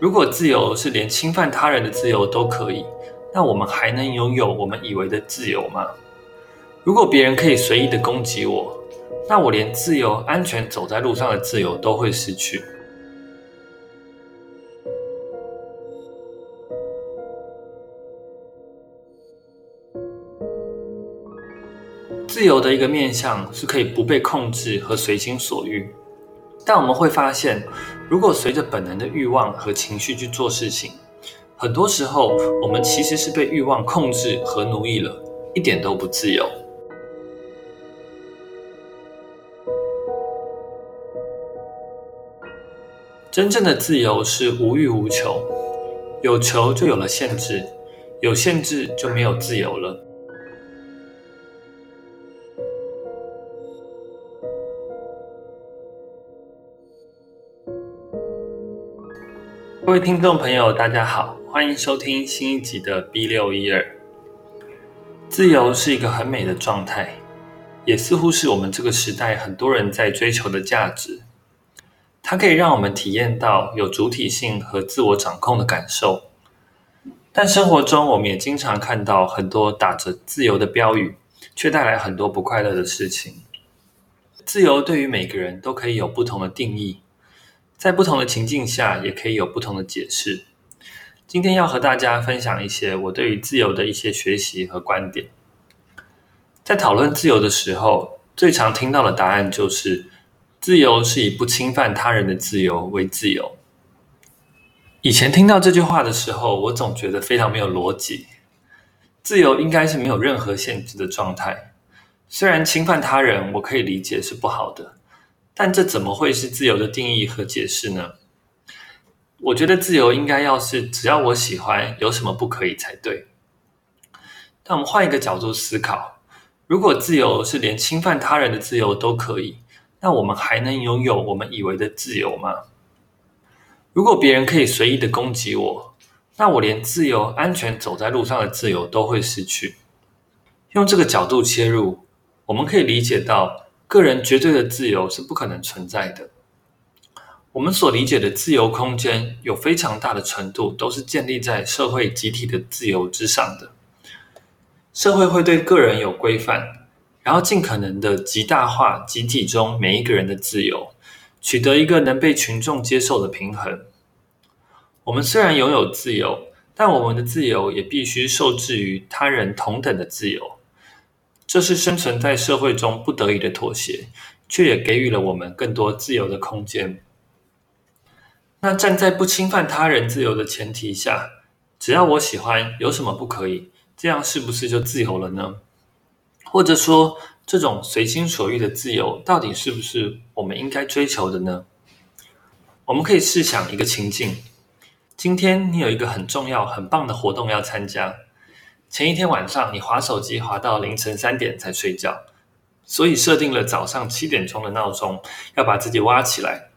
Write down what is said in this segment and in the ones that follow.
如果自由是连侵犯他人的自由都可以，那我们还能拥有我们以为的自由吗？如果别人可以随意的攻击我，那我连自由、安全走在路上的自由都会失去。自由的一个面向是可以不被控制和随心所欲，但我们会发现，如果随着本能的欲望和情绪去做事情，很多时候我们其实是被欲望控制和奴役了，一点都不自由。真正的自由是无欲无求，有求就有了限制，有限制就没有自由了。各位听众朋友，大家好，欢迎收听新一集的 B 六一二。自由是一个很美的状态，也似乎是我们这个时代很多人在追求的价值。它可以让我们体验到有主体性和自我掌控的感受。但生活中，我们也经常看到很多打着自由的标语，却带来很多不快乐的事情。自由对于每个人都可以有不同的定义。在不同的情境下，也可以有不同的解释。今天要和大家分享一些我对于自由的一些学习和观点。在讨论自由的时候，最常听到的答案就是：自由是以不侵犯他人的自由为自由。以前听到这句话的时候，我总觉得非常没有逻辑。自由应该是没有任何限制的状态。虽然侵犯他人，我可以理解是不好的。但这怎么会是自由的定义和解释呢？我觉得自由应该要是只要我喜欢，有什么不可以才对。那我们换一个角度思考，如果自由是连侵犯他人的自由都可以，那我们还能拥有我们以为的自由吗？如果别人可以随意的攻击我，那我连自由、安全走在路上的自由都会失去。用这个角度切入，我们可以理解到，个人绝对的自由是不可能存在的。我们所理解的自由空间，有非常大的程度都是建立在社会集体的自由之上的。社会会对个人有规范，然后尽可能的极大化集体中每一个人的自由，取得一个能被群众接受的平衡。我们虽然拥有自由，但我们的自由也必须受制于他人同等的自由。这是生存在社会中不得已的妥协，却也给予了我们更多自由的空间。那站在不侵犯他人自由的前提下，只要我喜欢，有什么不可以？这样是不是就自由了呢？或者说，这种随心所欲的自由，到底是不是我们应该追求的呢？我们可以试想一个情境：今天你有一个很重要、很棒的活动要参加。前一天晚上，你滑手机滑到凌晨三点才睡觉，所以设定了早上七点钟的闹钟，要把自己挖起来。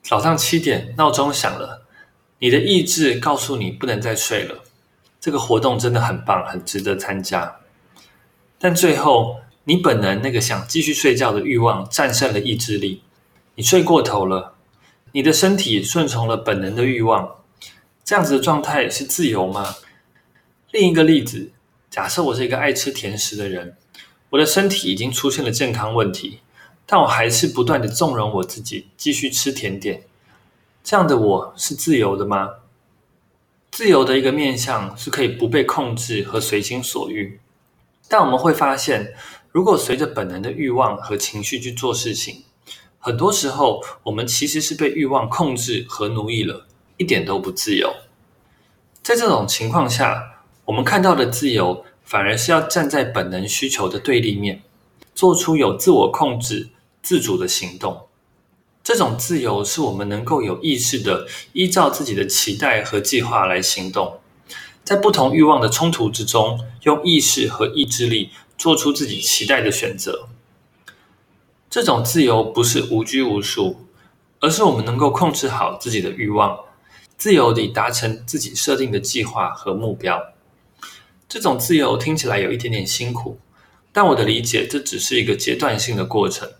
早上七点，闹钟响了，你的意志告诉你不能再睡了。这个活动真的很棒，很值得参加。但最后，你本能那个想继续睡觉的欲望战胜了意志力，你睡过头了，你的身体顺从了本能的欲望。这样子的状态是自由吗？另一个例子，假设我是一个爱吃甜食的人，我的身体已经出现了健康问题，但我还是不断的纵容我自己继续吃甜点。这样的我是自由的吗？自由的一个面向是可以不被控制和随心所欲，但我们会发现，如果随着本能的欲望和情绪去做事情，很多时候我们其实是被欲望控制和奴役了，一点都不自由。在这种情况下，我们看到的自由，反而是要站在本能需求的对立面，做出有自我控制、自主的行动。这种自由是我们能够有意识的依照自己的期待和计划来行动，在不同欲望的冲突之中，用意识和意志力做出自己期待的选择。这种自由不是无拘无束，而是我们能够控制好自己的欲望，自由地达成自己设定的计划和目标。这种自由听起来有一点点辛苦，但我的理解，这只是一个阶段性的过程。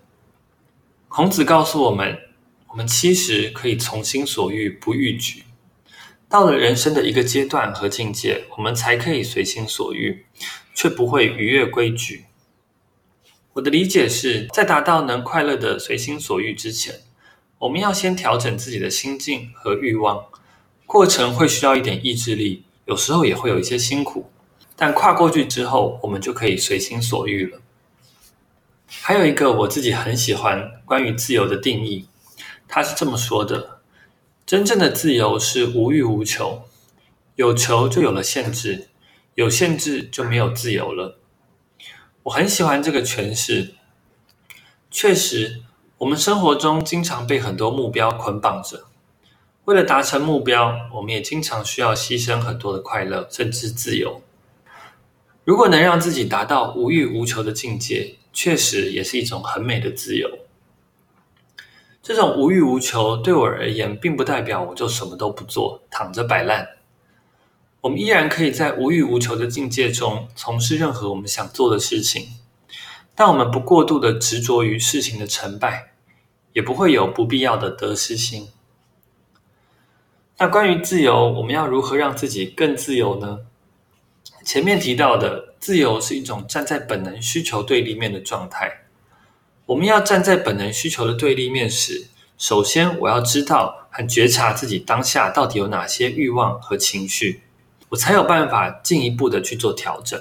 孔子告诉我们，我们七十可以从心所欲不逾矩。到了人生的一个阶段和境界，我们才可以随心所欲，却不会逾越规矩。我的理解是，在达到能快乐的随心所欲之前，我们要先调整自己的心境和欲望。过程会需要一点意志力，有时候也会有一些辛苦，但跨过去之后，我们就可以随心所欲了。还有一个我自己很喜欢关于自由的定义，他是这么说的。真正的自由是无欲无求，有求就有了限制，有限制就没有自由了。我很喜欢这个诠释。确实，我们生活中经常被很多目标捆绑着，为了达成目标，我们也经常需要牺牲很多的快乐，甚至自由。如果能让自己达到无欲无求的境界，确实也是一种很美的自由。这种无欲无求对我而言，并不代表我就什么都不做，躺着摆烂。我们依然可以在无欲无求的境界中从事任何我们想做的事情，但我们不过度的执着于事情的成败，也不会有不必要的得失心。那关于自由，我们要如何让自己更自由呢？前面提到的，自由是一种站在本能需求对立面的状态。我们要站在本能需求的对立面时，首先我要知道和觉察自己当下到底有哪些欲望和情绪，我才有办法进一步的去做调整。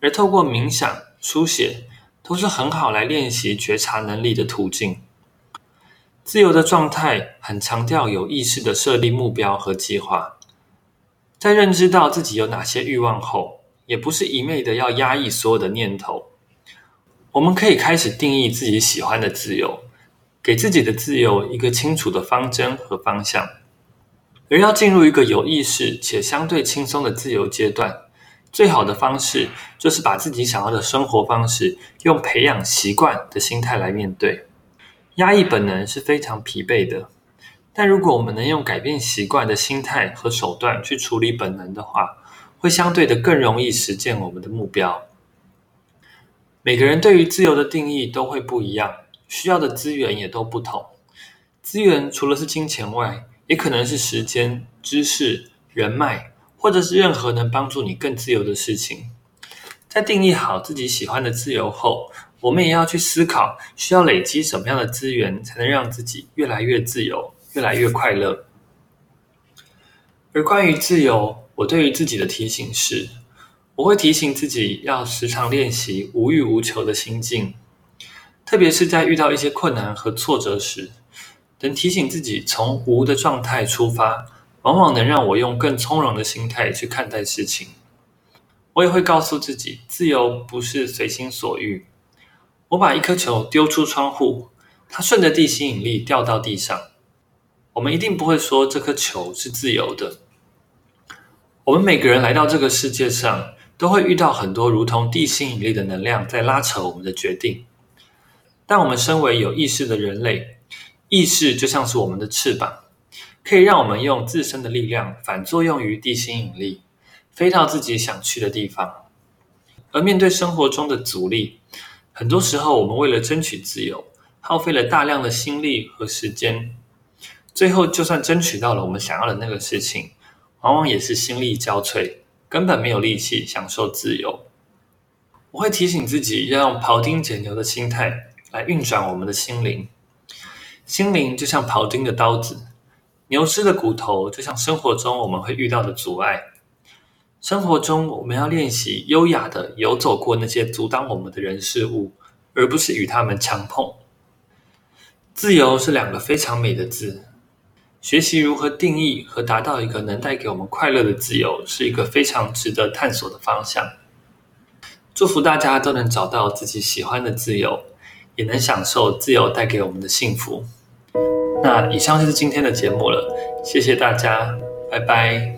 而透过冥想、书写，都是很好来练习觉察能力的途径。自由的状态很强调有意识的设立目标和计划，在认知到自己有哪些欲望后，也不是一味的要压抑所有的念头。我们可以开始定义自己喜欢的自由，给自己的自由一个清楚的方针和方向。而要进入一个有意识且相对轻松的自由阶段，最好的方式就是把自己想要的生活方式用培养习惯的心态来面对。压抑本能是非常疲惫的，但如果我们能用改变习惯的心态和手段去处理本能的话，会相对的更容易实现我们的目标。每个人对于自由的定义都会不一样，需要的资源也都不同。资源除了是金钱外，也可能是时间、知识、人脉，或者是任何能帮助你更自由的事情。在定义好自己喜欢的自由后，我们也要去思考，需要累积什么样的资源，才能让自己越来越自由，越来越快乐。而关于自由，我对于自己的提醒是，我会提醒自己要时常练习无欲无求的心境，特别是在遇到一些困难和挫折时，能提醒自己从无的状态出发，往往能让我用更从容的心态去看待事情。我也会告诉自己，自由不是随心所欲。我把一颗球丢出窗户，它顺着地心引力掉到地上，我们一定不会说这颗球是自由的。我们每个人来到这个世界上，都会遇到很多如同地心引力的能量在拉扯我们的决定，但我们身为有意识的人类，意识就像是我们的翅膀，可以让我们用自身的力量反作用于地心引力，飞到自己想去的地方。而面对生活中的阻力，很多时候我们为了争取自由，耗费了大量的心力和时间，最后就算争取到了我们想要的那个事情，往往也是心力交瘁。根本没有力气享受自由。我会提醒自己，要用庖丁解牛的心态来运转我们的心灵。心灵就像庖丁的刀子，牛只的骨头就像生活中我们会遇到的阻碍。生活中我们要练习优雅地游走过那些阻挡我们的人事物，而不是与他们强碰。自由是两个非常美的字。学习如何定义和达到一个能带给我们快乐的自由，是一个非常值得探索的方向。祝福大家都能找到自己喜欢的自由，也能享受自由带给我们的幸福。那以上就是今天的节目了，谢谢大家，拜拜。